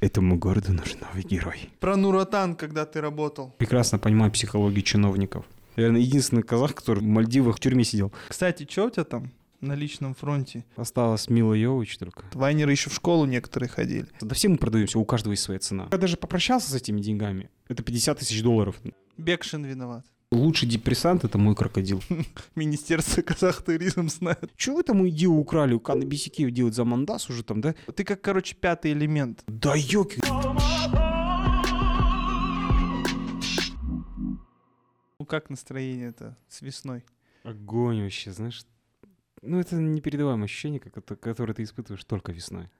Этому городу нужен новый герой. Про Нуратан, когда ты работал. Прекрасно понимаю психологию чиновников. Наверное, единственный казах, который в Мальдивах в тюрьме сидел. Кстати, что у тебя там на личном фронте? Осталось Мила Йович только. Вайнеры еще в школу некоторые ходили. Да все мы продаемся, у каждого есть своя цена. Я даже попрощался с этими деньгами. Это 50 тысяч долларов. Бекшин виноват. Лучший депрессант — это мой крокодил. Министерство казахтуризм знает. Чего вы там идею украли? У Каны Бисикеев делать за мандас уже там, да? Ты как, короче, пятый элемент. Да ёки. Ну как настроение-то с весной? Огонь вообще, знаешь. Ну, это непередаваемое ощущение, которое ты испытываешь только весной.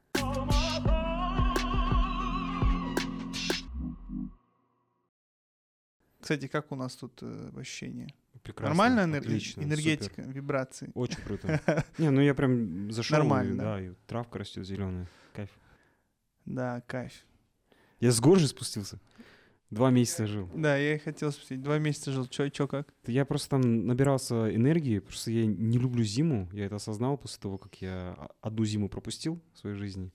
Кстати, как у нас тут э, ощущение? Прекрасно. Нормальная энер- отлично, энергетика, супер. вибрации? Очень круто. Не, ну я прям зашел. Нормально, и, да? И травка растет зеленая. Кайф. Да, кайф. Я с гор же спустился. Два месяца жил. Да, я и хотел спросить. Два месяца жил. Чё, чё, как? Я просто там набирался энергии, просто я не люблю зиму. Я это осознал после того, как я одну зиму пропустил в своей жизни.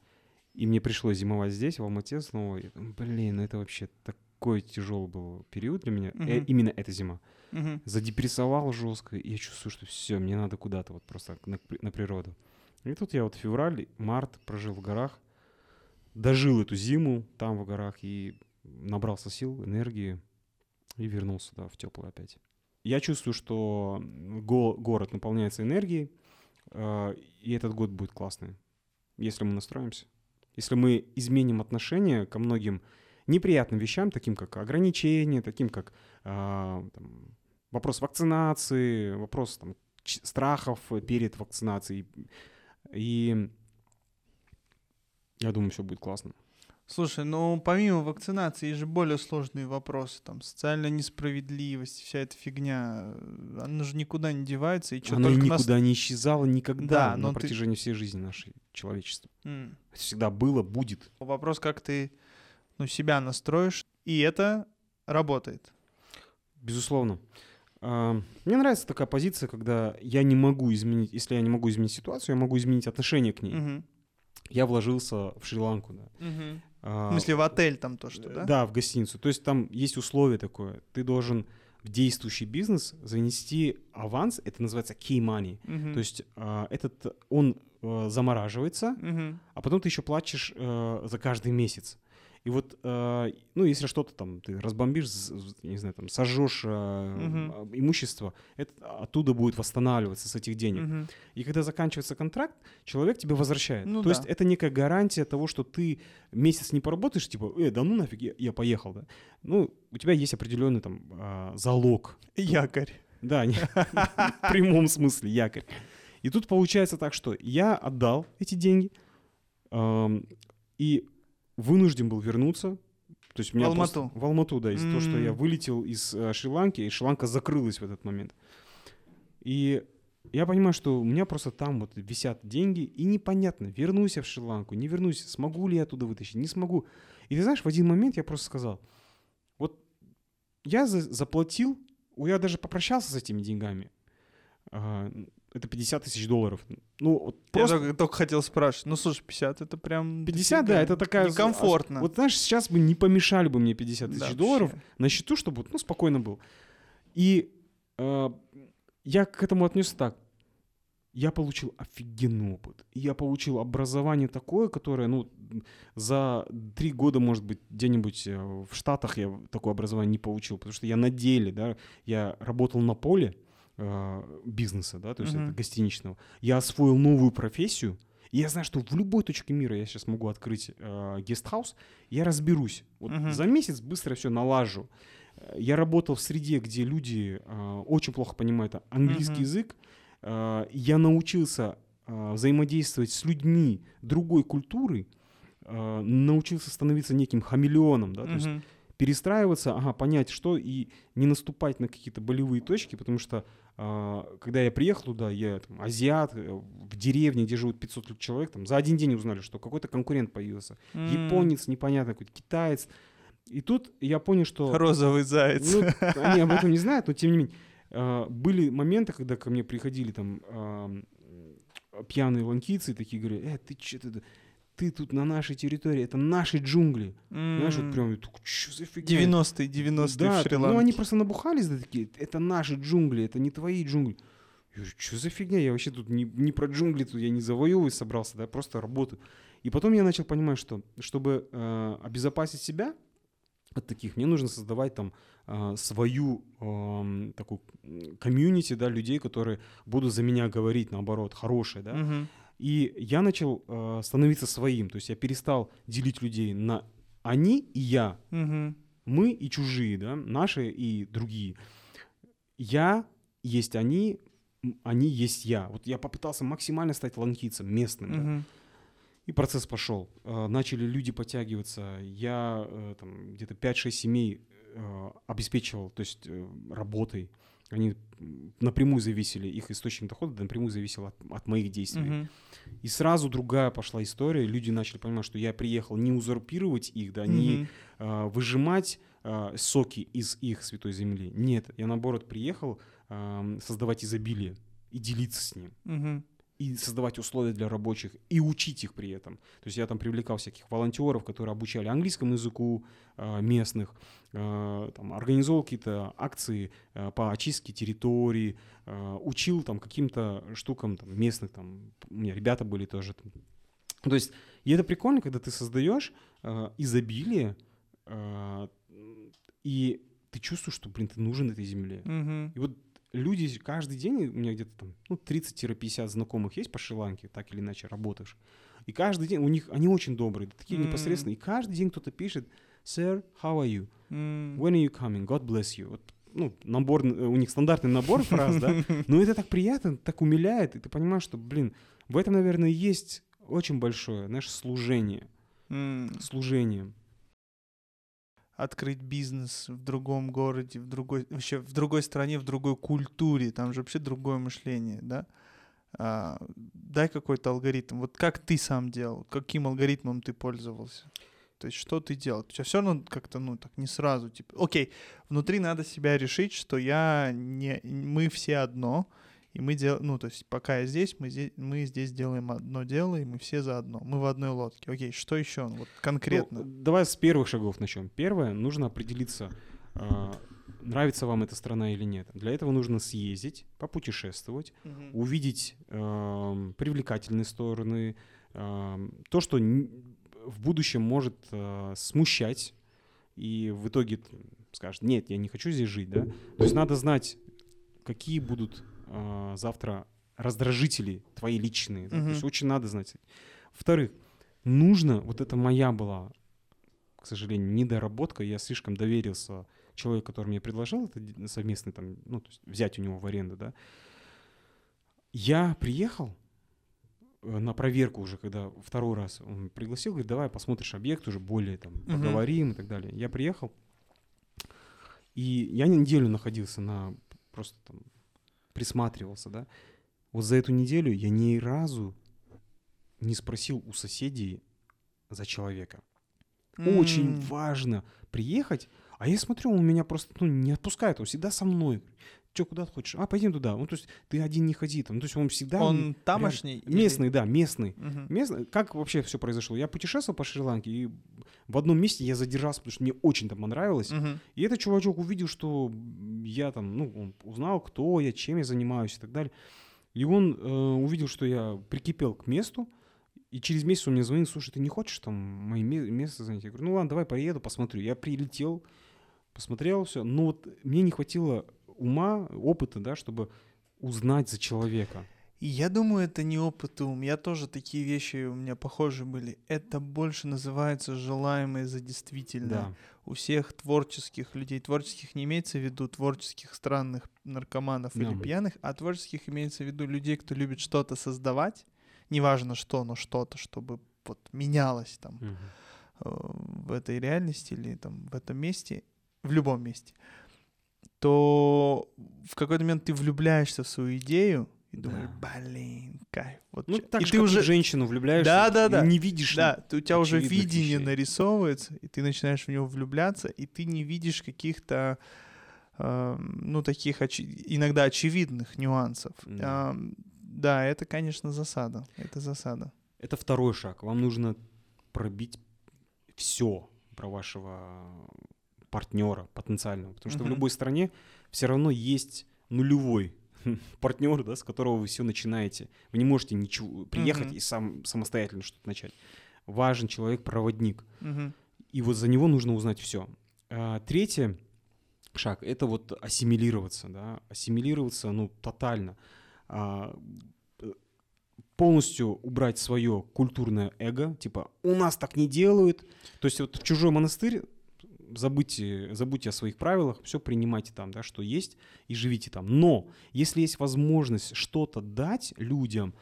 И мне пришлось зимовать здесь, в Алмате снова. Я думаю, блин, ну это вообще такой тяжелый был период для меня. Э, Мгм. именно эта зима. Мгм. Задепрессовал жестко, и я чувствую, что все, мне надо куда-то вот просто на, на природу. И тут я вот февраль, март прожил в горах, дожил эту зиму там в горах и набрался сил, энергии и вернулся да, в теплое опять. Я чувствую, что го- город наполняется энергией, э, и этот год будет классный, если мы настроимся. Если мы изменим отношение ко многим неприятным вещам, таким как ограничения, таким как а, там, вопрос вакцинации, вопрос там, страхов перед вакцинацией. И я думаю, все будет классно. Слушай, ну помимо вакцинации есть же более сложные вопросы, там социальная несправедливость, вся эта фигня, э, она же никуда не девается, и что Оно только нас... никуда не исчезало никогда Да, на ты- протяжении всей жизни нашей человечества. М. Это всегда было, будет. Вопрос, как ты ну, себя настроишь, и это работает. Безусловно. А, Мне нравится такая позиция, когда я не могу изменить, если я не могу изменить ситуацию, я могу изменить отношение к ней. Мгм. Я вложился в Шри-Ланку, да. Мгм. А, В смысле, в отель там то, что, да? Да, в гостиницу. То есть там есть условие такое. Ты должен в действующий бизнес занести аванс, это называется key money. Мгм. То есть а, этот, он э, замораживается, Мгм. а потом ты еще платишь э, за каждый месяц. И вот, э, ну, если что-то там ты разбомбишь, не знаю, там сожжешь э, э, имущество, это оттуда будет восстанавливаться с этих денег. Мгм. И когда заканчивается контракт, человек тебе возвращает. Ну То да. есть это некая гарантия того, что ты месяц не поработаешь, типа, э, да ну нафиг, я, я поехал, да. Ну, у тебя есть определенный там а, залог. Якорь. Да, в прямом смысле якорь. И тут получается так, что я отдал эти деньги ам, и вынужден был вернуться. То есть у меня В просто- Алмату? в Алмату, да, из-за того, что я вылетел из э, Шри-Ланки, и Шри-Ланка закрылась в этот момент. И я понимаю, что у меня просто там вот висят деньги, и непонятно, вернусь я в Шри-Ланку, не вернусь, смогу ли я оттуда вытащить, не смогу. И ты знаешь, в один момент я просто сказал, вот я за- заплатил, я даже попрощался с этими деньгами. Это 50 тысяч долларов. Ну, вот Я просто только, только хотел спрашивать. Ну, слушай, 50 это прям... 50, да, это такая... Некомфортно. Вот знаешь, сейчас бы не помешали бы мне 50 тысяч Да, долларов вообще. на счету, чтобы ну, спокойно был. И э, я к этому отнесся так. Я получил офигенный опыт. Я получил образование такое, которое, ну, за три года, может быть, где-нибудь э, в Штатах я такое образование не получил, потому что я на деле, да, я работал на поле бизнеса, да, то есть Мгм. это гостиничного. Я освоил новую профессию, и я знаю, что в любой точке мира я сейчас могу открыть э, гестхаус, я разберусь. Вот Мгм. за месяц быстро все налажу. Я работал в среде, где люди э, очень плохо понимают английский Мгм. язык. Э, я научился э, взаимодействовать с людьми другой культуры, э, научился становиться неким хамелеоном, да, то есть перестраиваться, ага, понять, что и не наступать на какие-то болевые точки, потому что а, когда я приехал туда, я там, азиат, э, в деревне, где живут 500 человек, там за один день узнали, что какой-то конкурент появился, М. японец непонятно какой-то, китаец. И тут я понял, что... Розовый заяц. Ну, они об этом не знают, но тем не менее. а, Были моменты, когда ко мне приходили там а, пьяные ланкийцы и такие говорят, э, ты что ты, ты тут на нашей территории, это наши джунгли. Знаешь, вот прям, что за фигня? 90-е, 90-е да, в Шри-Ланке. ну они просто набухались, да, такие, это наши джунгли, это не твои джунгли. Я говорю, что за фигня, я вообще тут не, не про джунгли, тут я не завоевывать собрался, да, просто работаю. И потом я начал понимать, что чтобы э, обезопасить себя от таких, мне нужно создавать там э, свою эм, такую комьюнити, да, людей, которые будут за меня говорить, наоборот, хорошие, да. Мгм. И я начал э, становиться своим, то есть я перестал делить людей на они и я, Мгм. мы и чужие, да, наши и другие. Я есть они, они есть я. Вот я попытался максимально стать ланкийцем, местным. да. Мгм. И процесс пошел. Э, Начали люди подтягиваться. Я э, там где-то 5-6 семей э, обеспечивал, то есть работой. Они напрямую зависели, их источник дохода напрямую зависел от, от моих действий. Мгм. И сразу другая пошла история. Люди начали понимать, что я приехал не узурпировать их, да, не Мгм. а, выжимать а, соки из их святой земли. Нет, я наоборот приехал ам, создавать изобилие и делиться с ним. Мгм. И создавать условия для рабочих, и учить их при этом. То есть я там привлекал всяких волонтеров, которые обучали английскому языку а, местных, а, там, организовал какие-то акции а, по очистке территории, учил там каким-то штукам там, местных, там, у меня ребята были тоже. там. То есть, и это прикольно, когда ты создаешь изобилие, и ты чувствуешь, что, блин, ты нужен этой земле. Мгм. И вот люди каждый день, у меня где-то там ну, 30-50 знакомых есть по Шри-Ланке, так или иначе работаешь. И каждый день, у них, они очень добрые, такие М. непосредственные. И каждый день кто-то пишет, Sir, how are you? When are you coming? God bless you. Вот, ну, набор, э, у них стандартный набор фраз, да? Но это так приятно, так умиляет, и ты понимаешь, что, блин, в этом, наверное, есть очень большое, знаешь, служение. М. Служение. Открыть бизнес в другом городе, в другой, вообще в другой стране, в другой культуре, там же вообще другое мышление, да? А, дай какой-то алгоритм. Вот как ты сам делал, каким алгоритмом ты пользовался? То есть что ты делал? У тебя все равно как-то, ну, так не сразу, типа, окей, внутри надо себя решить, что я не, мы все одно, и мы делаем, ну, то есть пока я здесь, мы здесь, мы здесь делаем одно дело, и мы все заодно, мы в одной лодке. Окей, что еще? Вот конкретно. Ну, давай с первых шагов начнем. Первое, нужно определиться, а, нравится вам эта страна или нет. Для этого нужно съездить, попутешествовать, Мгм. увидеть эм, привлекательные стороны, эм, то, что в будущем может э, смущать, и в итоге скажет, нет, я не хочу здесь жить, да. То есть надо знать, какие будут э, завтра раздражители твои личные. да. То есть очень надо знать. Во-вторых, нужно, вот это моя была, к сожалению, недоработка, я слишком доверился человеку, который мне предложил это совместный там, ну, то есть взять у него в аренду, да. Я приехал э, на проверку уже, когда второй раз он пригласил, говорит, давай посмотришь объект уже более там, Мгм. поговорим и так далее. Я приехал, и я неделю находился на, просто там присматривался, да. Вот за эту неделю я ни разу не спросил у соседей за человека. Очень М. важно приехать, а я смотрю, он меня просто ну, не отпускает, он всегда со мной. Че, куда ты хочешь? А, пойдем туда. Ну, то есть ты один не ходи там. Ну, То есть он всегда... Он тамошний? или- Местный, да, местный. Мгм. Местный. Как вообще все произошло? Я путешествовал по Шри-Ланке, и в одном месте я задержался, потому что мне очень там понравилось. Мгм. И этот чувачок увидел, что я там, ну, он узнал, кто я, чем я занимаюсь и так далее. И он э, увидел, что я прикипел к месту, и через месяц он мне звонит, слушай, ты не хочешь там мои ме- место занять? Я говорю, ну ладно, давай поеду, посмотрю. Я прилетел, посмотрел все, но вот мне не хватило ума, опыта, да, чтобы узнать за человека. И я думаю, это не опыт и ум. Я тоже такие вещи у меня похожи были. Это больше называется желаемое за действительное. Да. У всех творческих людей, творческих не имеется в виду творческих странных наркоманов или Да. пьяных, а творческих имеется в виду людей, кто любит что-то создавать, неважно что, но что-то, чтобы вот менялось там э, в этой реальности или там в этом месте, в любом месте, то в какой-то момент ты влюбляешься в свою идею и думаешь, блин, кайф. Вот Ну, чё- так и же, ты уже, в женщину влюбляешься, Да, да, да. не видишь да, ты- у тебя уже видение вещей. нарисовывается, и ты начинаешь в него влюбляться, и ты не видишь каких-то эм, ну, таких очи- иногда очевидных нюансов. Да. Ам, да, это, конечно, засада. Это засада. Это второй шаг. Вам нужно пробить все про вашего партнера потенциального. Потому что в Мгм. любой стране все равно есть нулевой партнер, да, с которого вы все начинаете. Вы не можете ничего приехать Мгм. и сам самостоятельно что-то начать. Важен человек-проводник. Мгм. И вот за него нужно узнать все. третий шаг — это вот ассимилироваться, да, ассимилироваться, ну, тотально. А, полностью убрать свое культурное эго, типа «у нас так не делают». То есть вот в чужой монастырь забудьте, забудьте о своих правилах, все принимайте там, да, что есть, и живите там. Но если есть возможность что-то дать людям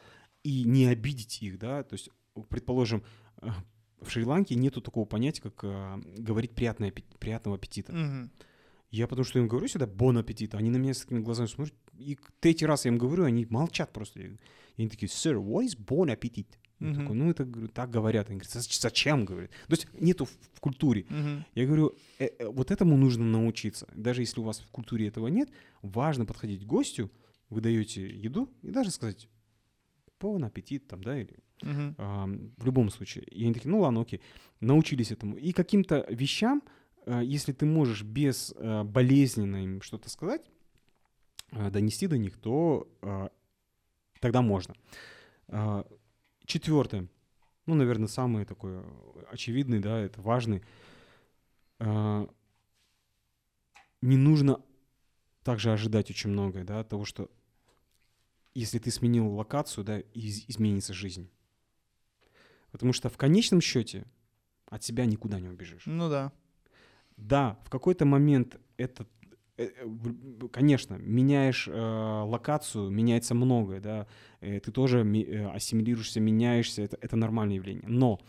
и не обидеть их, да, то есть, предположим, э, в Шри-Ланке нету такого понятия, как э, говорить приятное, приятного аппетита. Мгм. Я потому что им говорю сюда «бон аппетит», они на меня с такими глазами смотрят, и третий раз я им говорю, они молчат просто. И они такие «sir, what is bon appetit?» Я Мгм. такой, ну это, говорю, так говорят. Они говорят, «Зач- зачем, говорит. То есть нету в в культуре. Мгм. Я говорю, «Э, э, вот этому нужно научиться. Даже если у вас в культуре этого нет, важно подходить к гостю, вы даете еду и даже сказать «бон аппетит», там, да, или Мгм. Ам, в любом случае. И они такие, ну ладно, окей, научились этому. И каким-то вещам, э, если ты можешь без э, болезненно им что-то сказать, э, донести до них, то э, тогда можно. А, Четвертое, ну, наверное, самый такой очевидный, да, это важный. А, Не нужно также ожидать очень многое, да, того, что если ты сменил локацию, да, из- изменится жизнь. Потому что в конечном счете от себя никуда не убежишь. Ну да. Да, в какой-то момент это, э, э, в- конечно, меняешь э, локацию, меняется многое, да, э, ты тоже э, ассимилируешься, меняешься, это, это нормальное явление. Но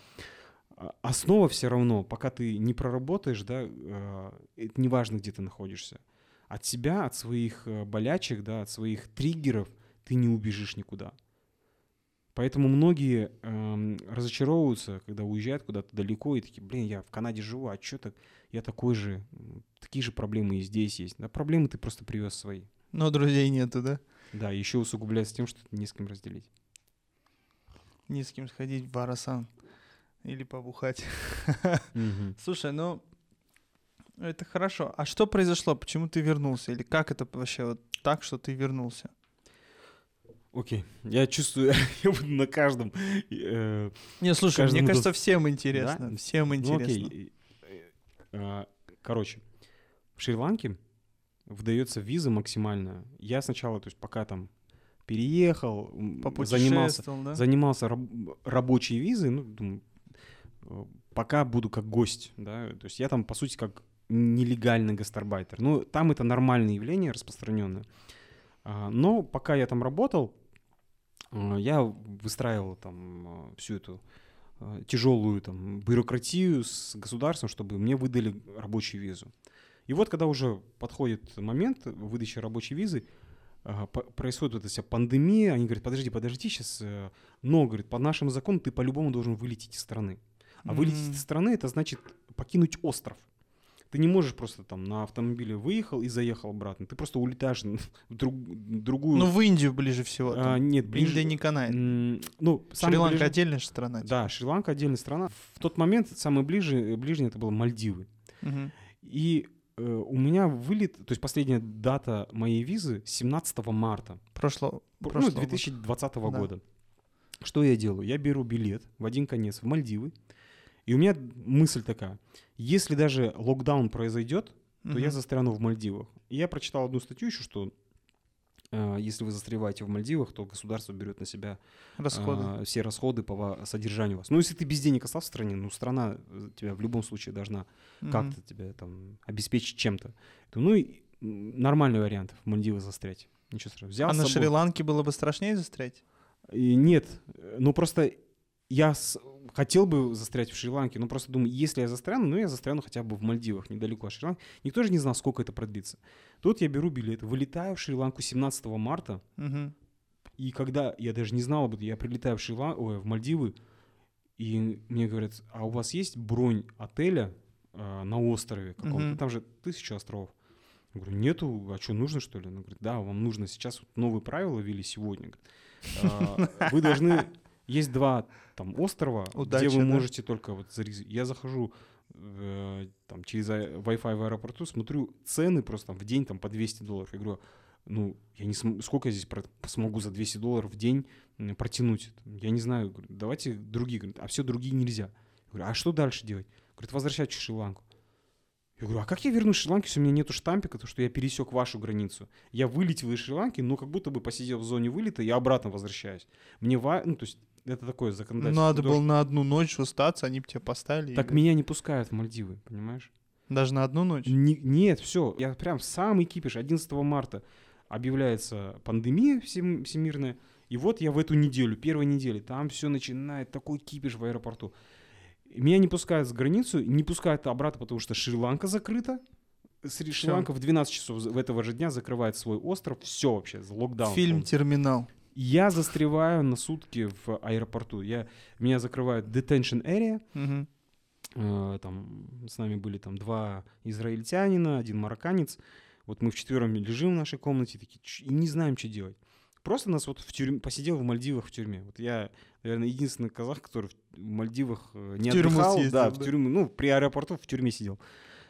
э, основа все равно, пока ты не проработаешь, да, э, это неважно, где ты находишься, от себя, от своих э, болячек, да, от своих триггеров ты не убежишь никуда. Поэтому многие эм, разочаровываются, когда уезжают куда-то далеко и такие, блин, я в Канаде живу, а что так? Я такой же, такие же проблемы и здесь есть. Да, проблемы ты просто привез свои. Но друзей нету, да? Да, еще усугубляется тем, что не с кем разделить. Не с кем сходить в Барасан. Или побухать. Мгм. Слушай, ну это хорошо. А что произошло? Почему ты вернулся? Или как это вообще вот так, что ты вернулся? Окей, я чувствую, я буду на каждом. э, Не, слушай, мне Каждому кажется, всем интересно. Да? Всем ну, интересно. окей. э, Короче, в Шри-Ланке выдается виза максимальная. Я сначала, то есть пока там переехал, занимался, да? занимался раб- рабочей визой, ну, думаю, э, пока буду как гость, да, то есть я там, по сути, как нелегальный гастарбайтер. Ну, там это нормальное явление, распространенное. А, Но пока я там работал, я выстраивал там э, всю эту э, тяжелую там бюрократию с государством, чтобы мне выдали рабочую визу. И вот когда уже подходит момент выдачи рабочей визы, происходит вот эта вся пандемия, они говорят, подожди, подожди, сейчас, но, говорит, по нашему закону ты по-любому должен вылететь из страны. А вылететь из страны, это значит покинуть остров. Ты не можешь просто там на автомобиле выехал и заехал обратно. Ты просто улетаешь в друг- другую... Ну, в Индию ближе всего. а, нет, ближе... Индия не канает. Ну, Шри-Ланка ближе- отдельная страна. типа. Да, Шри-Ланка отдельная страна. В тот момент самый ближе, ближний это было Мальдивы. Мгм. И э, у меня вылет, то есть последняя дата моей визы 17 марта. Прошло. Пр- Ну, прошлого года. 2020 Да. года. Что я делаю? Я беру билет в один конец в Мальдивы. И у меня мысль такая. Если даже локдаун произойдет, то я Мгм. застряну в Мальдивах. И я прочитал одну статью еще, что э, если вы застреваете в Мальдивах, то государство берет на себя Расходы. а, все расходы по содержанию вас. Ну, если ты без денег остался в стране, ну, страна э, тебя в любом случае должна Мгм. как-то тебя там обеспечить чем-то. То, Ну, и нормальный вариант в Мальдивы застрять. Ничего страшного. Взял А на. Шри-Ланке было бы страшнее застрять? И нет, э, ну просто я с- хотел бы застрять в Шри-Ланке, но просто думаю, если я застряну, ну я застряну хотя бы в Мальдивах, недалеко от Шри-Ланки. Никто же не знал, сколько это продлится. Тут я беру билет, вылетаю в Шри-Ланку 17 марта, Мгм. и когда я даже не знал об этом, я прилетаю в, Шри-Лан- ой, в Мальдивы, и мне говорят, а у вас есть бронь отеля э, на острове каком-то? Мгм. Там же тысяча островов. Я говорю, нету, а что, нужно что ли? Она говорит, да, вам нужно сейчас вот новые правила ввели сегодня. «А, Вы должны Есть два там острова, Удача, где вы да? можете только вот зарез- Я захожу э, там через а- Wi-Fi в аэропорту, смотрю цены просто там в день там по 200 долларов. Я говорю, ну, я не см- сколько я здесь про- смогу за 200 долларов в день протянуть? Я не знаю. Говорю, давайте другие. Говорит, а все другие нельзя. Я говорю, а что дальше делать? Говорит, возвращайтесь в Шри-Ланку. Я говорю, а как я вернусь в Шри-Ланку, если у меня нету штампика, то что я пересек вашу границу? Я вылетел из Шри-Ланки, но как будто бы посидел в зоне вылета, я обратно возвращаюсь. Мне ва... ну, то есть это такое законодательство. Надо было на одну ночь остаться, они бы тебя поставили. Так бы- меня не пускают в Мальдивы, понимаешь? Даже на одну ночь? Не- нет, все, я прям самый кипиш. 11 марта объявляется пандемия всем- всемирная, и вот я в эту неделю, первой неделе, там все начинает такой кипиш в аэропорту. Меня не пускают за границу, не пускают обратно, потому что Шри-Ланка закрыта. Шри-Ланка в 12 часов в этого же дня закрывает свой остров. Все вообще, локдаун. Фильм полный. «Терминал». Я застреваю на сутки в аэропорту. Я, меня закрывают detention area. Мгм. Э, там с нами были там два израильтянина, один марокканец. Вот мы вчетвером лежим в нашей комнате такие, «Ч- и не знаем, что делать. Просто нас вот в тюрьме, посидел в Мальдивах в тюрьме. Вот я, наверное, единственный казах, который в Мальдивах э, не В отдыхал. съездил, да, да. в тюрьму, ну, при аэропорту в тюрьме сидел.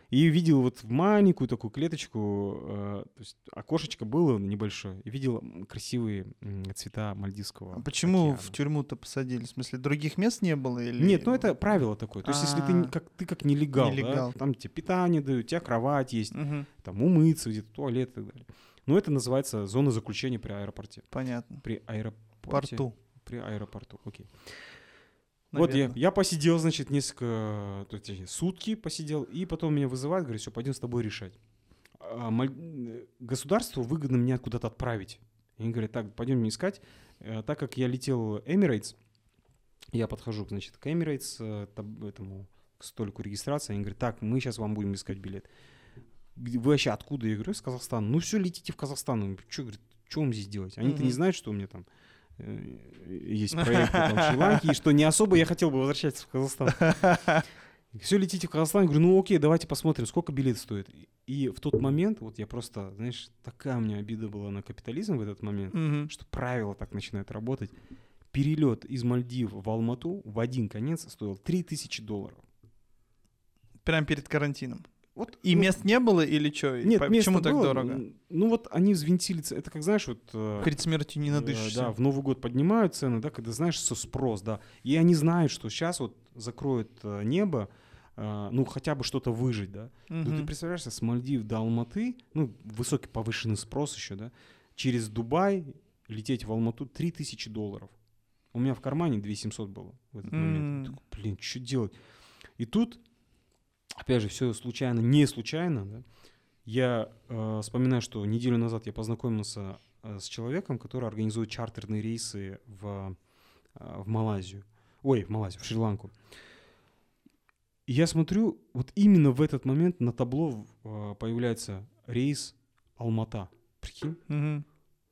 И видел вот в маленькую такую клеточку, э, то есть окошечко было небольшое, и видел красивые цвета Мальдивского А почему океана. в тюрьму-то посадили? В смысле, других мест не было? Или... Нет, ну это правило такое. То есть, если ты А. как ты как нелегал, да, Нелегал. там тебе питание дают, у тебя кровать есть, Мгм, там умыться где-то, туалет и так далее. Но это называется зона заключения при аэропорте. Понятно. При аэропорте. Порту. При аэропорту, окей. Вот я, я посидел, значит, несколько, то есть, сутки посидел, и потом меня вызывают, говорят, все, пойдем с тобой решать. А, э, Государству выгодно меня куда-то отправить. И они говорят, так, пойдем мне искать. Э, Так как я летел Emirates, я подхожу, значит, к Emirates, э, таб- этому, к столику регистрации, они говорят, так, мы сейчас вам будем искать билет. Вы вообще откуда? Я говорю, из Казахстана. Ну все, летите в Казахстан. Что, говорит, что вам здесь делать? Они-то не Мгм. знают, что у меня там есть проекты там, в Шри-Ланке, и что не особо я хотел бы возвращаться в Казахстан. Все, летите в Казахстан. Я говорю, ну окей, давайте посмотрим, сколько билет стоит. И в тот момент, вот я просто, знаешь, такая у меня обида была на капитализм в этот момент, Мгм. что правила так начинают работать. Перелет из Мальдив в Алмату в один конец стоил 3000 долларов. Прям перед карантином. Вот, И ну, мест не было или что? Нет, Почему так было. дорого? Ну вот они взвинтили, это как знаешь, вот... э, Перед смертью не э, надышишься. Да, в Новый год поднимают цены, да, когда знаешь со- спрос, да. И они знают, что сейчас вот закроют э, небо, ну хотя бы что-то выжить, да. Ну, ты Мгм. представляешь, с Мальдив до Алматы, ну, высокий повышенный спрос еще, да, через Дубай лететь в Алмату 3000 долларов. У меня в кармане 2700 было в этот момент. М. Я такой, Блин, что делать? И тут, опять же, все случайно, не случайно, да, я э, вспоминаю, что неделю назад я познакомился э, с человеком, который организует чартерные рейсы в, э, в Малайзию. Ой, в Малайзию, в Шри-Ланку. И я смотрю, вот именно в этот момент на табло э, появляется рейс Алмата. Прикинь? Мгм.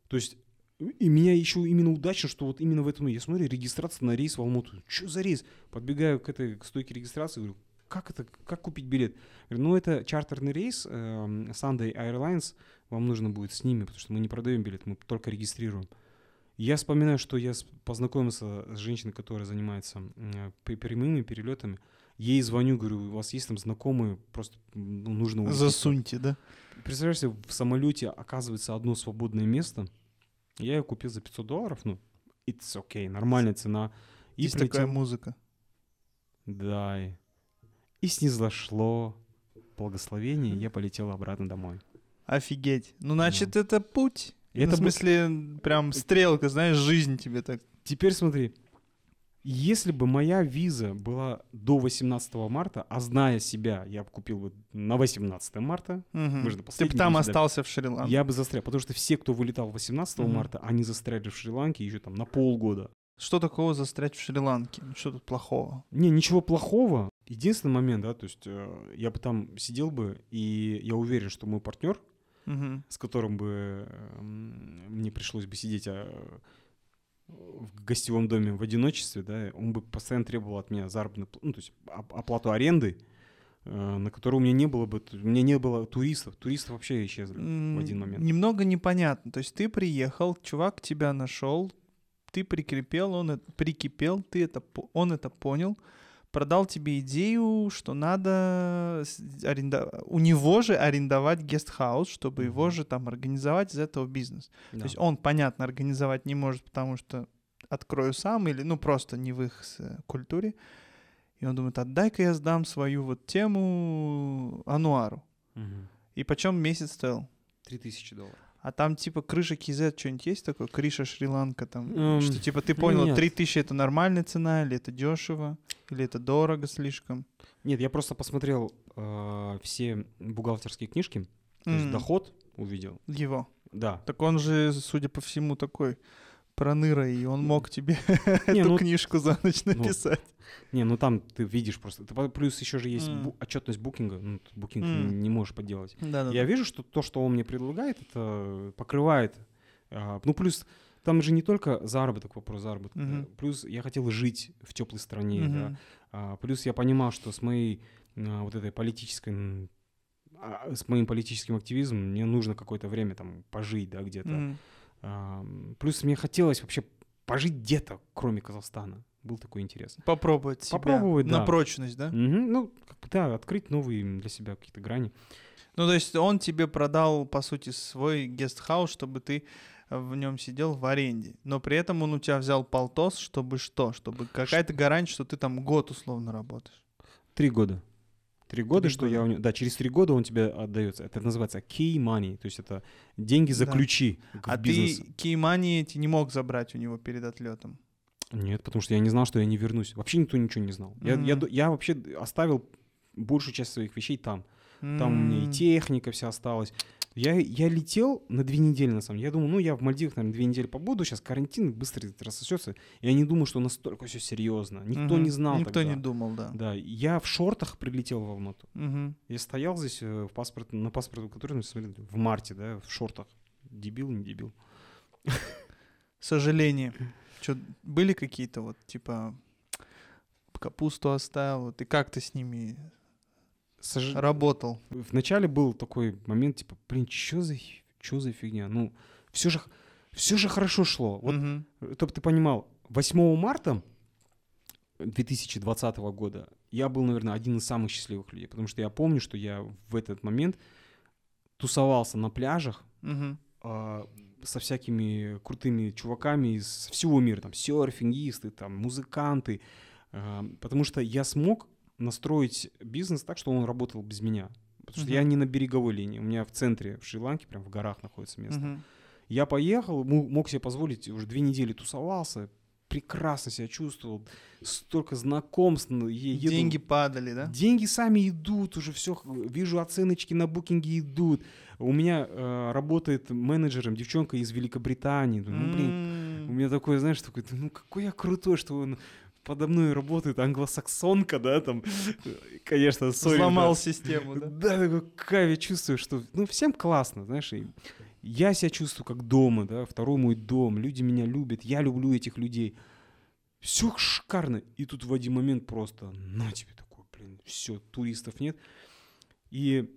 То есть и меня еще именно удачно, что вот именно в этом я смотрю регистрация на рейс в Алмату. Что за рейс? Подбегаю к этой к стойке регистрации, говорю, как это, как купить билет? Говорю, ну это чартерный рейс эм, Sunday Airlines, вам нужно будет с ними, потому что мы не продаем билет, мы только регистрируем. Я вспоминаю, что я познакомился с женщиной, которая занимается п- прямыми перелетами. Ей звоню, говорю, у вас есть там знакомые, просто ну, нужно улететь. Засуньте, да? Представляешь, в самолете оказывается одно свободное место. Я ее купил за 500 долларов, ну, it's okay, нормальная цена. И такая прилетел- музыка. Да, и, и снизошло благословение, и я полетел обратно домой. Офигеть. Ну, значит, это путь. И Ну, это в смысле, прям стрелка, знаешь, жизнь тебе так. Теперь смотри, если бы моя виза была до 18 марта, а зная себя, я бы купил бы на 18 марта, Мгм. Мы же Ты бы там остался в Шри-Ланке. я бы застрял. Потому что все, кто вылетал 18 Мгм. марта, они застряли в Шри-Ланке еще там на полгода. Что такого застрять в Шри-Ланке? Что тут плохого? Не, ничего плохого. Единственный момент, да, то есть э, я бы там сидел бы, и я уверен, что мой партнер, Мгм. с которым бы эм, мне пришлось бы сидеть а, в гостевом доме в одиночестве, да, он бы постоянно требовал от меня заработную, ну, то есть оп- оплату аренды, э, на которую у меня не было бы, у меня не было туристов, туристов вообще исчезли в один момент. Немного непонятно. То есть ты приехал, чувак тебя нашел, ты прикрепел, он это, прикипел, ты это, он это понял, продал тебе идею, что надо аренда- у него же арендовать гестхаус, чтобы его же там организовать из этого бизнес. Да. То есть он, понятно, организовать не может, потому что открою сам или, ну, просто не в их культуре. И он думает, отдай-ка я сдам свою вот тему Ануару. Мгм. И почем месяц стоил? Три тысячи долларов. А там типа крыша KZ что-нибудь есть такое? Криша Шри-Ланка там? Эм, что типа ты понял, нет. 3000 это нормальная цена, или это дешево, или это дорого слишком? Нет, я просто посмотрел э, все бухгалтерские книжки, то есть доход увидел. Его. Да. Так он же, судя по всему, такой проныра, и он мог тебе Не, эту ну, книжку за ночь написать. Не, ну там ты видишь просто. ты Плюс еще же есть М. бу- отчетность букинга. Ну, букинг М. не можешь поделать. Да, да. Я вижу, что то, что он мне предлагает, это покрывает. а, Ну, плюс там же не только заработок, вопрос заработка. да, Мгм. Плюс я хотел жить в теплой стране. да, Мгм. а, Плюс я понимал, что с моей а, вот этой политической а, с моим политическим активизмом мне нужно какое-то время там пожить, да, где-то. Мгм. Плюс мне хотелось вообще пожить где-то, кроме Казахстана. Был такой интерес. Попробовать Попробовать, на да. прочность, да? Мгм, Ну, как бы, да, открыть новые для себя какие-то грани. Ну, то есть он тебе продал, по сути, свой гестхаус, чтобы ты в нем сидел в аренде. Но при этом он у тебя взял полтос, чтобы что? Чтобы какая-то гарантия, что ты там год условно работаешь. Три года. Три года, что я года. у него... Да, через три года он тебе отдается. Это называется key money, то есть это деньги за Да. ключи а бизнесу. ты кеймани эти не мог забрать у него перед отлетом. Нет, потому что я не знал, что я не вернусь. Вообще никто ничего не знал. Я, я, ду- я вообще оставил большую часть своих вещей там. Там у меня и техника вся осталась. Я, я летел на две недели, на самом деле. Я думал, ну, я в Мальдивах, наверное, две недели побуду, сейчас карантин быстро рассосется. Я не думал, что настолько все серьезно. Никто мгм. не знал Никто тогда. не думал, да. Да, я в шортах прилетел в Алмату. Мгм. Я стоял здесь э, в паспорт, на паспорт, который смотрели, в марте, да, в шортах. Дебил, не дебил. Сожаление. Что, были какие-то вот, типа, капусту оставил, и как ты с ними Сож- работал? Вначале был такой момент, типа, блин, что за, что за фигня? Ну, все же, все же хорошо шло. Вот, Мгм. чтобы ты понимал, 8 марта 2020 года я был, наверное, один из самых счастливых людей, потому что я помню, что я в этот момент тусовался на пляжах, Мгм. а, со всякими крутыми чуваками из всего мира, там, серфингисты, там, музыканты, а, потому что я смог настроить бизнес так, что он работал без меня. Потому что Мгм. я не на береговой линии, у меня в центре, в Шри-Ланке, прям в горах находится место. Мгм. Я поехал, мог себе позволить, уже две недели тусовался, прекрасно себя чувствовал, столько знакомств, еду- Деньги падали, да? Деньги сами идут, уже все, вижу оценочки на букинге идут. У меня э, работает менеджером девчонка из Великобритании. Ну, блин, М. у меня такое, знаешь, такой, ну какой я крутой, что он подо мной работает англосаксонка, да, там, конечно, сори, Взломал да. систему, да? Да, такой кайф, я чувствую, что, ну, всем классно, знаешь, и я себя чувствую как дома, да, второй мой дом, люди меня любят, я люблю этих людей. Все шикарно. И тут в один момент просто, на тебе такой, блин, все, туристов нет. И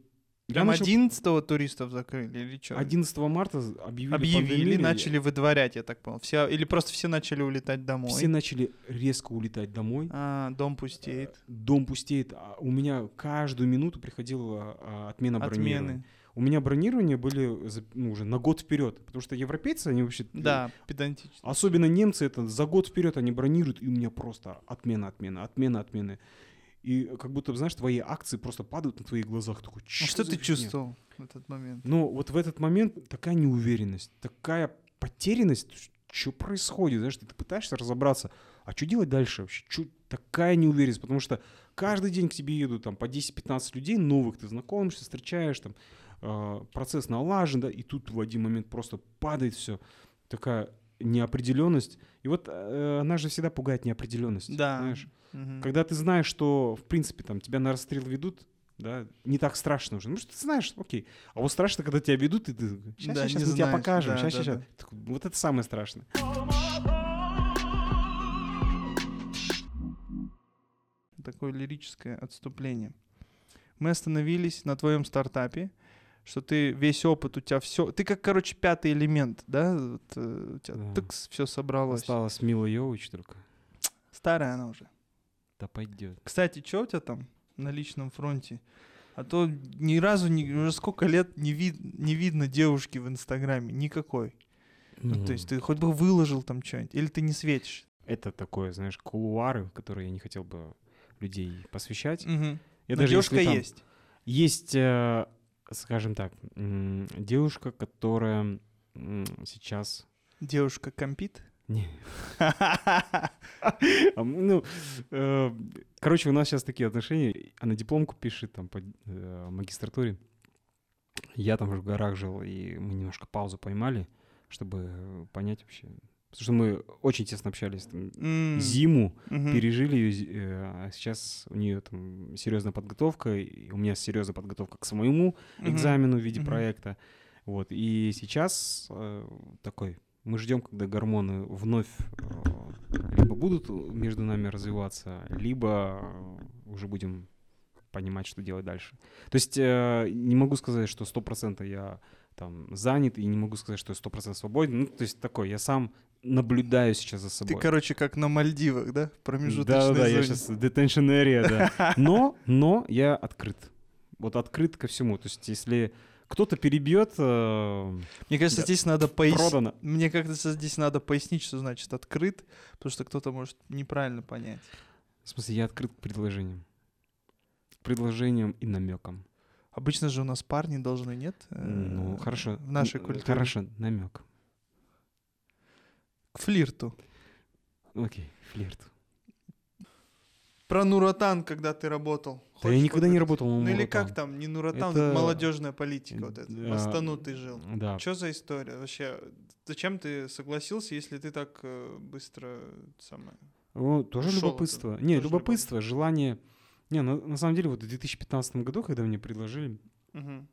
Прям начал- 11 туристов закрыли или что? 11 марта объявили Объявили, начали выдворять, я так понял. Все, или просто все начали улетать домой. Все начали резко улетать домой. А, дом пустеет. Дом пустеет. А У меня каждую минуту приходила а, отмена бронирования. Отмены. У меня бронирования были ну, уже на год вперед, потому что европейцы, они вообще... Да, педантично. Особенно немцы, это за год вперед они бронируют, и у меня просто отмена, отмена, отмена, отмена. И как будто, знаешь, твои акции просто падают на твоих глазах. Такой, «Чё что ты фигня?» чувствовал в этот момент? Ну, вот в этот момент такая неуверенность, такая потерянность, что происходит, знаешь, ты, ты пытаешься разобраться, а что делать дальше вообще? Чё, такая неуверенность, потому что каждый день к тебе едут там по 10-15 людей новых, ты знакомишься, встречаешь, там, э, процесс налажен, да, и тут в один момент просто падает все, такая неопределенность. И вот э, она же всегда пугает неопределенность, Да. знаешь. Мгм. Когда ты знаешь, что, в принципе, там, тебя на расстрел ведут, да, не так страшно уже. Ну, что ты знаешь, окей. А вот страшно, когда тебя ведут, и ты сейчас, Да, сейчас мы тебя знаешь, покажем, да, сейчас, да, сейчас. да. Так Вот это самое страшное. Такое лирическое отступление. Мы остановились на твоем стартапе, что ты весь опыт у тебя все, ты как, короче, пятый элемент, да, вот, э, у тебя Да. тыкс, все собралось. Осталось Мила Йович только. Старая она уже. Да пойдет. Кстати, что у тебя там на личном фронте? А то ни разу, не, уже сколько лет не, вид, не видно девушки в Инстаграме, никакой. Ну, то есть ты хоть бы выложил там что-нибудь, или ты не светишь. Это такое, знаешь, кулуары, которые я не хотел бы людей посвящать. Мгм. Я Но даже девушка там- есть. Есть, э, скажем так, девушка, которая сейчас... Девушка компит? Не, а, ну, э, короче, у нас сейчас такие отношения. Она дипломку пишет там по э, магистратуре. Я там в горах жил, и мы немножко паузу поймали, чтобы понять вообще. Потому что мы очень тесно общались. там, М, Зиму мгм. пережили ее, э, а сейчас у нее там серьезная подготовка, и у меня серьезная подготовка к самому Мгм. экзамену в виде Мгм. проекта. Вот. И сейчас э, такой, мы ждем, когда гормоны вновь э, либо будут между нами развиваться, либо э, уже будем понимать, что делать дальше. То есть э, не могу сказать, что 100% я там занят, и не могу сказать, что я 100% свободен. Ну, то есть такой, я сам наблюдаю сейчас за собой. Ты, короче, как на Мальдивах, да? В Да, промежуточной да, я зоне. сейчас detention area, да. Но, но я открыт. Вот открыт ко всему. То есть, если кто-то перебьет, э, Мне кажется, Да. здесь надо пояснить. Мне кажется, здесь надо пояснить, что значит открыт, потому что кто-то может неправильно понять. В смысле, я открыт к предложениям. Предложениям и намекам. Обычно же у нас парни должны, нет? Э, Ну, хорошо. В нашей культуре. Хорошо, намек. К флирту. Окей, флирт. Про Нуратан, когда ты работал. Да я никогда не работал Ну или как там, не Нуратан, Это- молодежная политика вот эта. В Астану ты жил. Да. Что за история? Вообще, зачем ты согласился, если ты так э, быстро самое... Ну, тоже любопытство. Не, любопытство, желание. Не, на, на самом деле, вот в 2015 году, когда мне предложили, Мгм.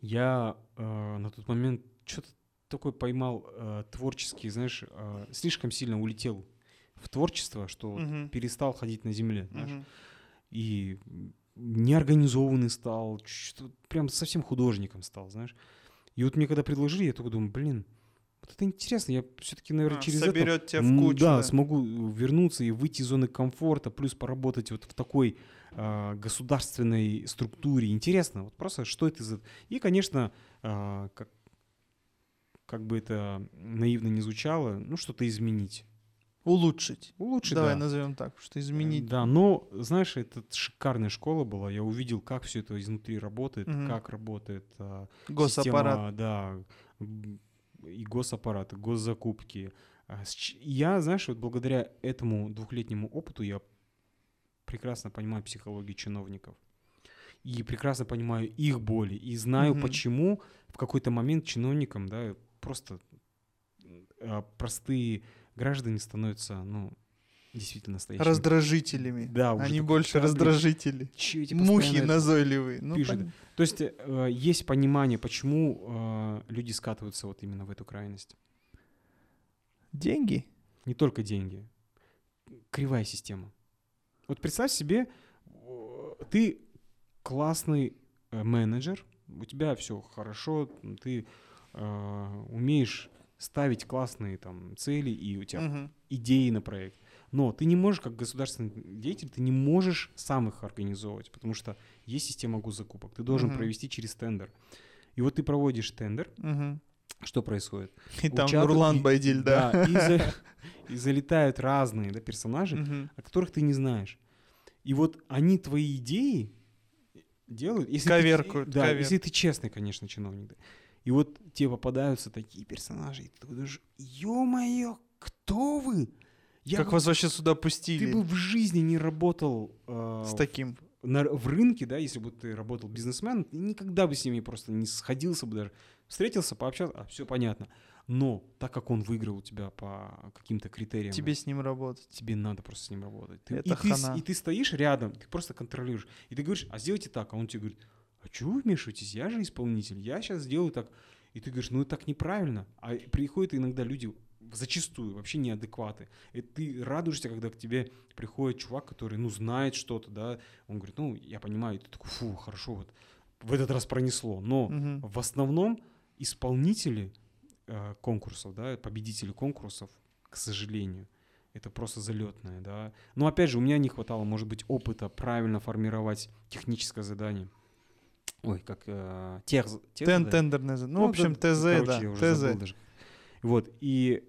я э, на тот момент что-то такое поймал э, творческий, знаешь, э, слишком сильно улетел в творчество, что вот Мгм. перестал ходить на земле, знаешь, Мгм. и неорганизованный стал, прям совсем художником стал, знаешь. И вот мне когда предложили, я только думаю, блин, вот это интересно, я все-таки, наверное, А, через это соберет тебя в кучу. Да, да. смогу вернуться и выйти из зоны комфорта, плюс поработать вот в такой а, государственной структуре. Интересно, вот просто что это за... И, конечно, а, как, как бы это наивно не звучало, ну, что-то изменить. Улучшить. Улучшить, Давай да. назовем так, что изменить. Да, но, знаешь, это шикарная школа была. Я увидел, как все это изнутри работает, Мгм. как работает а, Госаппарат. система, да, и госаппарат, и госзакупки. А Я, знаешь, вот благодаря этому двухлетнему опыту я прекрасно понимаю психологию чиновников. И прекрасно понимаю их боли. И знаю, Мгм. почему в какой-то момент чиновникам, да, просто а, простые граждане становятся, ну, действительно настоящими. Раздражителями. Да, уже Они больше каждый раздражители. Чё эти Мухи назойливые. Ну, пишут. понятно. То есть э, есть понимание, почему э, люди скатываются вот именно в эту крайность. Деньги? Не только деньги. Кривая система. Вот представь себе, э, ты классный э, менеджер, у тебя все хорошо, ты э, умеешь ставить классные там цели, и у тебя Мгм. идеи на проект. Но ты не можешь, как государственный деятель, ты не можешь сам их организовывать, потому что есть система госзакупок. Ты должен Мгм. провести через тендер. И вот ты проводишь тендер, Мгм. что происходит? И там Участвуют- Нурлан Байдиль, да. и, за- и залетают разные да, персонажи, Мгм. о которых ты не знаешь. И вот они твои идеи делают. Если Коверкуют, Ты, да, ковер. если ты честный, конечно, чиновник. да. И вот тебе попадаются такие персонажи, и ты думаешь, ё-моё, кто вы? Я Как бы- вас вообще сюда ты пустили бы в жизни не работал э, с таким? на- в рынке, да, если бы ты работал бизнесменом, ты никогда бы с ними просто не сходился бы даже. Встретился, пообщался, а все понятно. Но так как он выиграл у тебя по каким-то критериям, Тебе с ним работать. тебе надо просто с ним работать. Ты- Это и, ты, хана. и ты стоишь рядом, ты просто контролируешь. И ты говоришь, а сделайте так. А он тебе говорит, а чего вы вмешиваетесь? Я же исполнитель, я сейчас сделаю так. И ты говоришь, ну так неправильно. А приходят иногда люди, зачастую, вообще неадекваты. И ты радуешься, когда к тебе приходит чувак, который, ну, знает что-то, да. Он говорит, ну, я понимаю. И ты такой, фу, хорошо, вот в этот раз пронесло. Но Мгм. в основном исполнители э, конкурсов, да, победители конкурсов, к сожалению, это просто залетное, да. Но опять же, у меня не хватало, может быть, опыта правильно формировать техническое задание. Ой, как э, тех, тех Тен- задание? тендерное за- Ну, в да, общем, ТЗ, короче, да. я уже ТЗ. забыл даже. Вот, и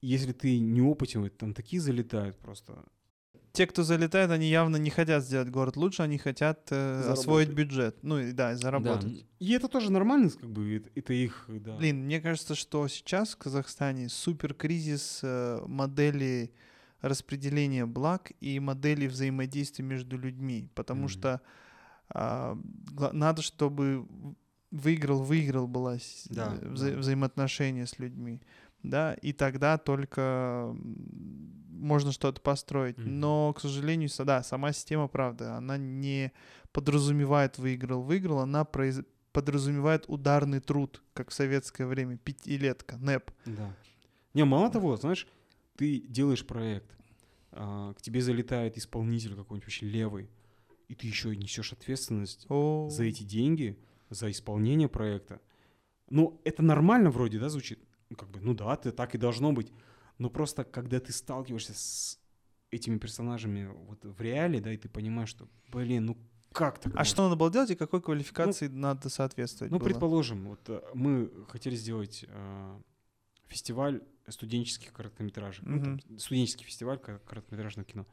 если ты не опытен, там такие залетают просто. Те, кто залетает, они явно не хотят сделать город лучше, они хотят э, Заработать. освоить бюджет. Ну, и да, и заработать. Да. И это тоже нормально, как бы, это, их, да. Блин, мне кажется, что сейчас в Казахстане супер кризис э, модели распределения благ и модели взаимодействия между людьми, потому Мгм. что гла- надо, чтобы выиграл выиграл была с- Да, э, вза- да. взаимоотношения с людьми, да, и тогда только можно что-то построить. Мгм. Но, к сожалению, да, сама система, правда, она не подразумевает выиграл выиграл, она произ- подразумевает ударный труд, как в советское время, пятилетка, НЭП. Да. Не, мало того, знаешь, ты делаешь проект, а, к тебе залетает исполнитель какой-нибудь вообще левый, и ты еще несешь ответственность О, за эти деньги, за исполнение проекта. Ну, это нормально вроде, да, звучит? Ну, Как бы, ну да, ты так и должно быть. Но просто, когда ты сталкиваешься с этими персонажами вот в реале, да, и ты понимаешь, что, блин, ну как так? А может? что надо было делать и какой квалификации надо соответствовать? Ну, было? предположим, вот э, мы хотели сделать э, фестиваль студенческих короткометражек. Ну, там, студенческий фестиваль ко- короткометражного кино.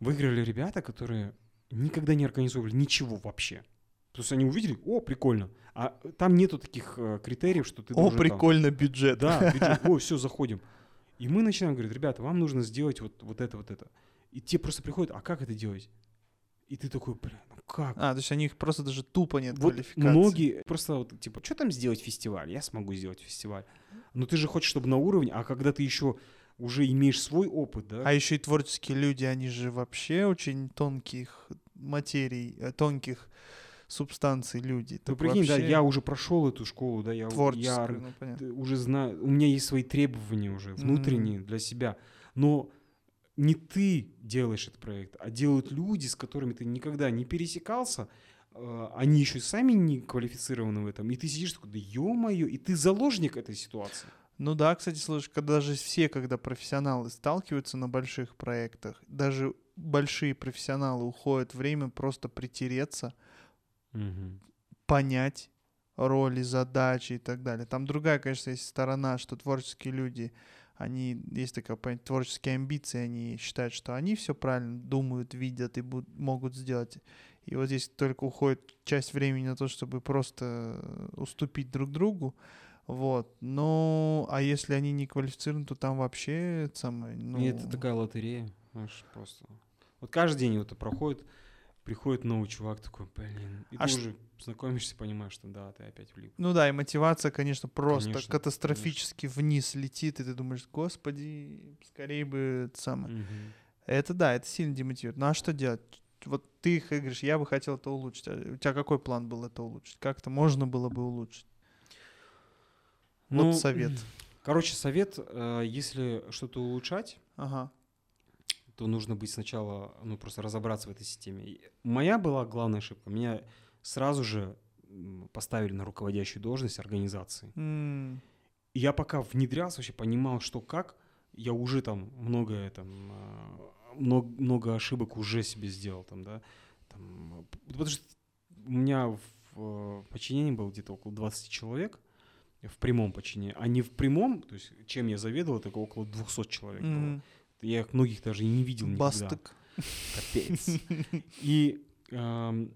Выиграли ребята, которые никогда не организовывали ничего вообще. То есть они увидели, о, прикольно. А там нету таких э, критериев, что ты О, должен там- прикольно, бюджет. да, бюджет. О, все, заходим. И мы начинаем говорить, ребята, вам нужно сделать вот, вот это, вот это. И те просто приходят, а как это делать? И ты такой, бля, ну как? А, то есть у них просто даже тупо нет Вот квалификации. многие просто вот, типа, что там сделать фестиваль? Я смогу сделать фестиваль. Но ты же хочешь, чтобы на уровне, а когда ты еще уже имеешь свой опыт, да? А еще и творческие люди, они же вообще очень тонких материй, э, тонких субстанций люди. ну прикинь, да, вообще я уже прошел эту школу, да, я, я ну, понятно. уже знаю, у меня есть свои требования уже внутренние для себя. Но не ты делаешь этот проект, а делают люди, с которыми ты никогда не пересекался, э, они еще и сами не квалифицированы в этом, и ты сидишь такой, да ё-моё, и ты заложник этой ситуации. Ну да, кстати, слушай, когда даже все, когда профессионалы сталкиваются на больших проектах, даже большие профессионалы уходят время просто притереться, понять роли, задачи и так далее. Там другая, конечно, есть сторона, что творческие люди, они, есть такая понятие, творческие амбиции, они считают, что они все правильно думают, видят и буд- могут сделать. И вот здесь только уходит часть времени на то, чтобы просто уступить друг другу. Вот. Ну, а если они не квалифицированы, то там вообще это самое, ну... И это такая лотерея, знаешь, просто. Вот каждый день вот это проходит, приходит новый чувак такой, блин, и А ты ш- уже знакомишься, понимаешь, что да, ты опять влип. Ну да, и мотивация, конечно, просто Конечно, катастрофически вниз летит, и ты думаешь, господи, скорее бы это самое. Мгм. Это да, это сильно демотивирует. Ну а что делать? Вот ты говоришь, я бы хотел это улучшить. А у тебя какой план был это улучшить? Как это можно было бы улучшить? Ну, Вот совет. Короче, совет, э, если что-то улучшать, Ага. То нужно быть сначала, ну, просто разобраться в этой системе. И моя была главная ошибка. Меня сразу же поставили на руководящую должность организации. И я пока внедрялся, вообще понимал, что как, я уже там многое там, много, много ошибок уже себе сделал там, да. Там, потому что у меня в э, подчинении было где-то около 20 человек, в прямом подчинении, а не в прямом, то есть чем я заведовал, это около 200 человек было. Я их многих даже и не видел никогда. Бастык. Капец. И эм,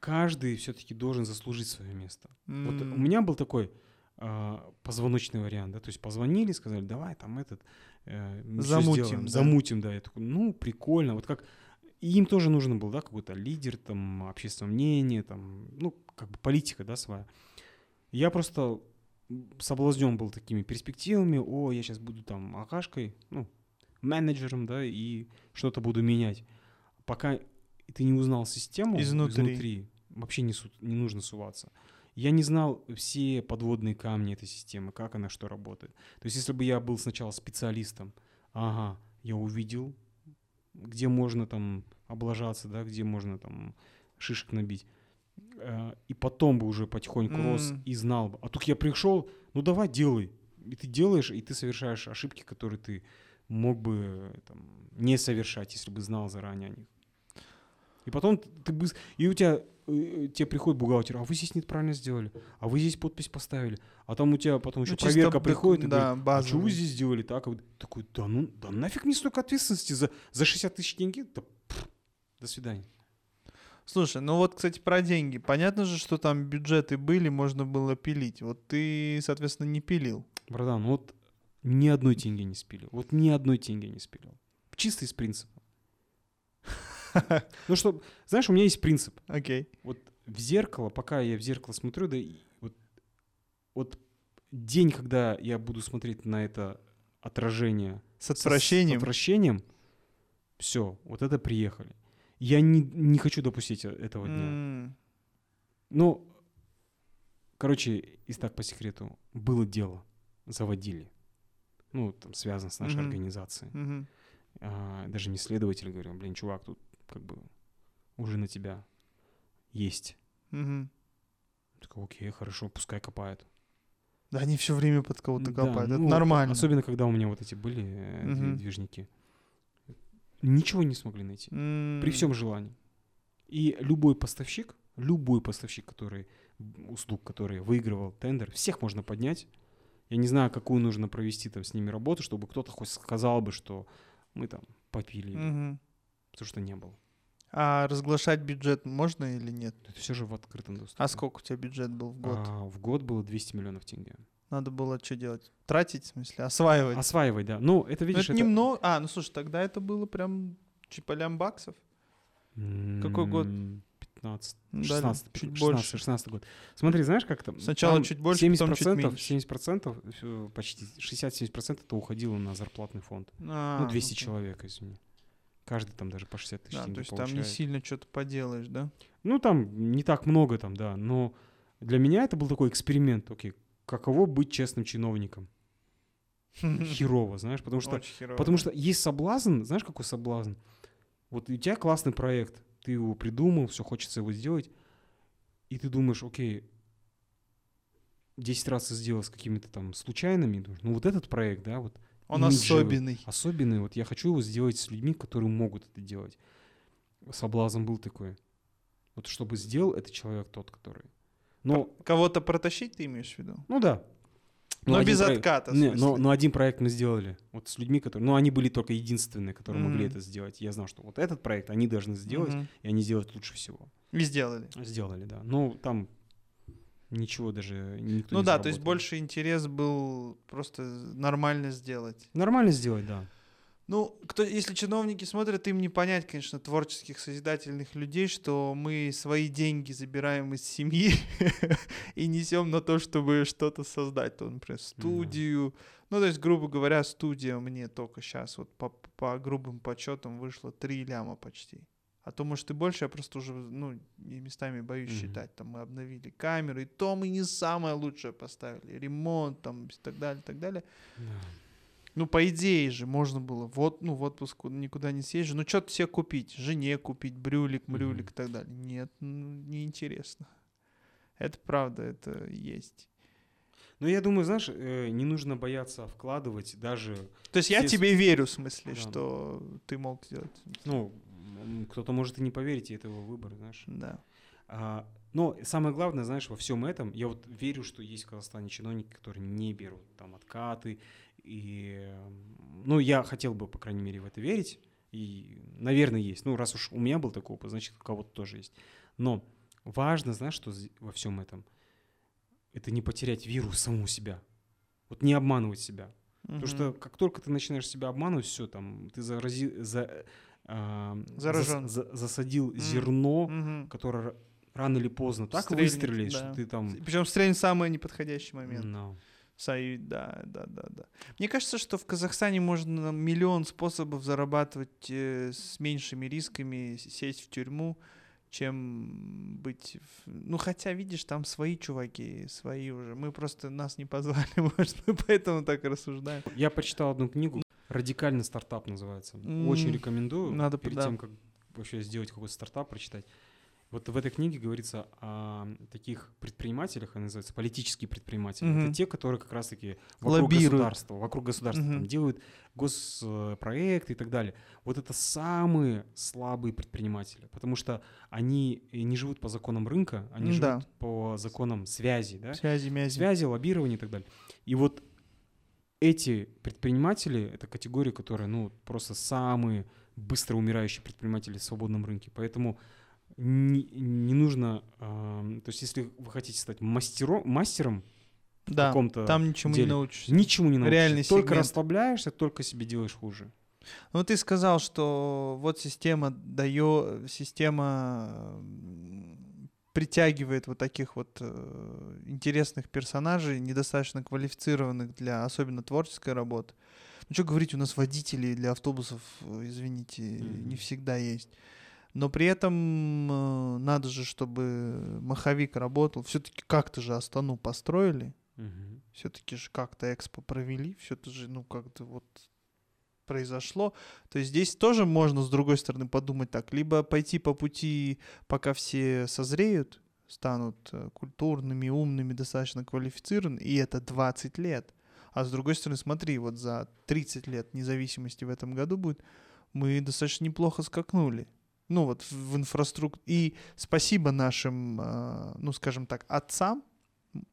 каждый все-таки должен заслужить свое место. Вот у меня был такой а, позвоночный вариант, да, то есть позвонили, сказали, давай там этот э, Замутим, да. замутим, да, я такой, ну прикольно, вот как и им тоже нужен был, да, какой-то лидер, там, общественное мнение, там, ну, как бы политика, да, своя. Я просто соблазнен был такими перспективами, о, я сейчас буду там акашкой, ну, менеджером, да, и что-то буду менять. Пока ты не узнал систему Изнутри. вообще не, су- не нужно суваться. Я не знал все подводные камни этой системы, как она, что работает. То есть, если бы я был сначала специалистом, ага, я увидел, где можно там облажаться, да, где можно там шишек набить. Э, И потом бы уже потихоньку рос М. и знал бы. А тут я пришел, ну давай делай. И ты делаешь, и ты совершаешь ошибки, которые ты мог бы э, там, не совершать, если бы знал заранее о них. И потом ты быс- и у тебя э, тебе приходит бухгалтер, а вы здесь неправильно сделали, а вы здесь подпись поставили, а там у тебя потом еще Ну, проверка приходит и да, говорит, а что вы здесь сделали так? А вы такой, да ну, да нафиг мне столько ответственности за, за 60 тысяч деньги? Да, пф, до свидания. Слушай, ну вот, кстати, про деньги. Понятно же, что там бюджеты были, можно было пилить. Вот ты, соответственно, не пилил. Братан, вот ни одной деньги не спилил. Вот ни одной деньги не спилил. Чисто из принципа. Ну что, знаешь, у меня есть принцип. Окей. Вот в зеркало, пока я в зеркало смотрю, да, вот, вот день, когда я буду смотреть на это отражение С с- отвращением. С отвращением, все, вот это приехали. Я не, не хочу допустить э- этого дня. М, Ну, короче, и так по секрету, было дело, заводили. Ну, там связано с нашей Мгм. организацией. мгм. А, даже не следователь говорил, блин, чувак, тут как бы уже на тебя есть. Мгм. Такой, окей, хорошо, пускай копают. Да они все время под кого-то Да, копают. Это ну, нормально. Особенно, когда у меня вот эти были Мгм. движники. Ничего не смогли найти. М, При всем желании. И любой поставщик, любой поставщик, который услуг, который выигрывал тендер, всех можно поднять. Я не знаю, какую нужно провести там с ними работу, чтобы кто-то хоть сказал бы, что мы там попили, мгм. потому что не было. А разглашать бюджет можно или нет? Это все же в открытом доступе. А сколько у тебя бюджет был в год? А, в год было 200 миллионов тенге. Надо было что делать? Тратить, в смысле? Осваивать? Осваивать, да. Ну, это, Ну, видишь, это немного. А, ну слушай, тогда это было прям чипа лям баксов. Какой год? М, 15, Ну, да, 16, чуть 16, больше. 16 год. Смотри, знаешь, как там? Сначала там чуть больше, 70%, потом чуть меньше. 70%, всё, почти 60-70% это уходило на зарплатный фонд. А, ну, 200 окей. человек, извини. Каждый там даже по 60 тысяч Да, денег то есть там не получает. сильно что-то поделаешь, да? Ну, там не так много там, да. Но для меня это был такой эксперимент. Окей, каково быть честным чиновником? Херово, знаешь, потому что Потому что есть соблазн, знаешь, какой соблазн? Вот у тебя классный проект, ты его придумал, все хочется его сделать, и ты думаешь, окей, 10 раз ты сделал с какими-то там случайными, думаешь, ну вот этот проект, да, вот Он особенный. особенный, вот я хочу его сделать с людьми, которые могут это делать. Соблазн был такой. Вот чтобы сделал это человек тот, который. Но, Кого-то протащить ты имеешь в виду? ну да. Ну, Но один без проект- отката, не, но, но один проект мы сделали. Вот с людьми, которые... Ну, они были только единственные, которые могли Мгм. это сделать. Я знал, что вот этот проект они должны сделать, Мгм. и они сделают лучше всего. И сделали. Сделали, да. Ну, там ничего даже никто Ну не да, то есть заработал. больше интерес был просто нормально сделать. Нормально сделать, да. Ну, кто, если чиновники смотрят, им не понять, конечно, творческих, созидательных людей, что мы свои деньги забираем из семьи и несем на то, чтобы что-то создать. То, например, студию. Ну, то есть, грубо говоря, студия мне только сейчас, вот по, по грубым подсчетам, вышло 3 ляма почти. А то, может, и больше, я просто уже, ну, местами боюсь считать. Там мы обновили камеры, и то мы не самое лучшее поставили. Ремонт, там, и так далее, и так далее. Ну, по идее же, можно было вот, ну, в отпуск никуда не съезжу. Ну, что-то себе купить, жене купить, брюлик, мрюлик Мгм. и так далее. Нет, ну, неинтересно. Это правда, это есть. Ну, я думаю, знаешь, э, не нужно бояться вкладывать даже... То есть я Естественно. тебе верю, в смысле, Да. что ты мог сделать. Ну, кто-то может и не поверить, и это его выбор, знаешь. Да. А, но самое главное, знаешь, во всем этом, я вот верю, что есть в Казахстане чиновники, которые не берут там откаты. И, ну, я хотел бы, по крайней мере, в это верить. И, наверное, есть. Ну, раз уж у меня был такой опыт, значит, у кого-то тоже есть. Но важно, знаешь, что во всем этом? Это не потерять веру в саму себя. Вот не обманывать себя. Потому что как только ты начинаешь себя обманывать, все, там, ты зарази, за, зас- Заражен. за- засадил Мгм. зерно, Мгм. которое рано или поздно так Стрельнет, выстрелит, да. что ты там... Причем стрельнет самый неподходящий момент. Ну, Сою- да, да, да, да. Мне кажется, что в Казахстане можно миллион способов зарабатывать э, с меньшими рисками, сесть в тюрьму, чем быть... в- Ну, хотя, видишь, там свои чуваки, свои уже. Мы просто нас не позвали, может, мы поэтому так рассуждаем. Я почитал одну книгу, «Радикальный стартап» называется. Очень М, рекомендую. надо перед да. тем, как вообще сделать какой-то стартап, прочитать. Вот в этой книге говорится о таких предпринимателях, они называются политические предприниматели. Мгм. Это те, которые как раз-таки вокруг Лоббируют. государства, вокруг государства там, Мгм. делают госпроекты и так далее. Вот это самые слабые предприниматели, потому что они не живут по законам рынка, они живут Да. по законам связи, да? Связи, мязи. связи, лоббирования и так далее. И вот эти предприниматели — это категория, которая, ну, просто самые быстро умирающие предприниматели в свободном рынке. Поэтому не, не нужно... эм, то есть если вы хотите стать мастером, мастером Да, каком-то там ничему деле, не научишься. ничему не научишься. Реальный Только сегмент. расслабляешься, только себе делаешь хуже. Ну, ты сказал, что вот система дает, система притягивает вот таких вот э, интересных персонажей, недостаточно квалифицированных для особенно творческой работы. Ну, что говорить, у нас водителей для автобусов, э, извините, Мгм. не всегда есть. Но при этом э, надо же, чтобы маховик работал. Все-таки как-то же Астану построили, Мгм. все-таки же как-то экспо провели, все-то же, ну, как-то вот произошло. То есть здесь тоже можно, с другой стороны, подумать так. Либо пойти по пути, пока все созреют, станут э, культурными, умными, достаточно квалифицированы, и это 20 лет. А с другой стороны, смотри, вот за 30 лет независимости в этом году будет, мы достаточно неплохо скакнули. Ну вот в, инфраструктуре. И спасибо нашим, э, ну скажем так, отцам,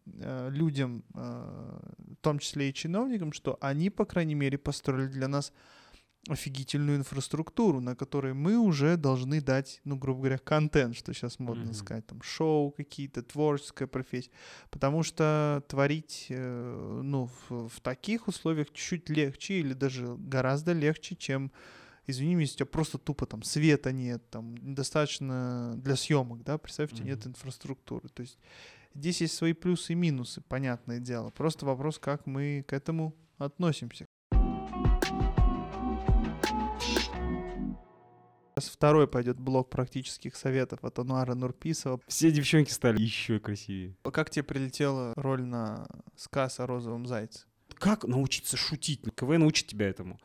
э, людям, э, в том числе и чиновникам, что они, по крайней мере, построили для нас офигительную инфраструктуру, на которой мы уже должны дать, ну, грубо говоря, контент, что сейчас модно Мгм. сказать, там, шоу какие-то, творческая профессия. Потому что творить, э, ну, в, в таких условиях чуть легче или даже гораздо легче, чем, извини меня, если у тебя просто тупо там света нет, там, недостаточно для съемок, да, представьте, нет инфраструктуры. То есть здесь есть свои плюсы и минусы, понятное дело. Просто вопрос, как мы к этому относимся. Сейчас второй пойдет блок практических советов от Ануара Нурписова. Все девчонки стали еще красивее. Как тебе прилетела роль на сказ о розовом зайце? Как научиться шутить? КВН учит тебя этому.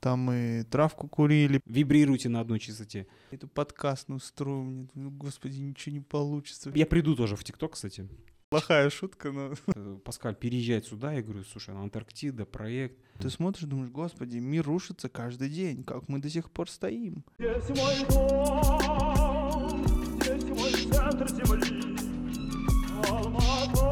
Там мы травку курили, Вибрируйте на одной частоте. эту подкастную струю, мне, ну, господи, ничего не получится. Я приду тоже в ТикТок, кстати. Плохая шутка, но... Э, Паскаль переезжает сюда, я говорю, слушай, Антарктида, проект. Ты смотришь, думаешь, господи, мир рушится каждый день, как мы до сих пор стоим. Здесь мой дом, здесь мой центр земли. Алмата,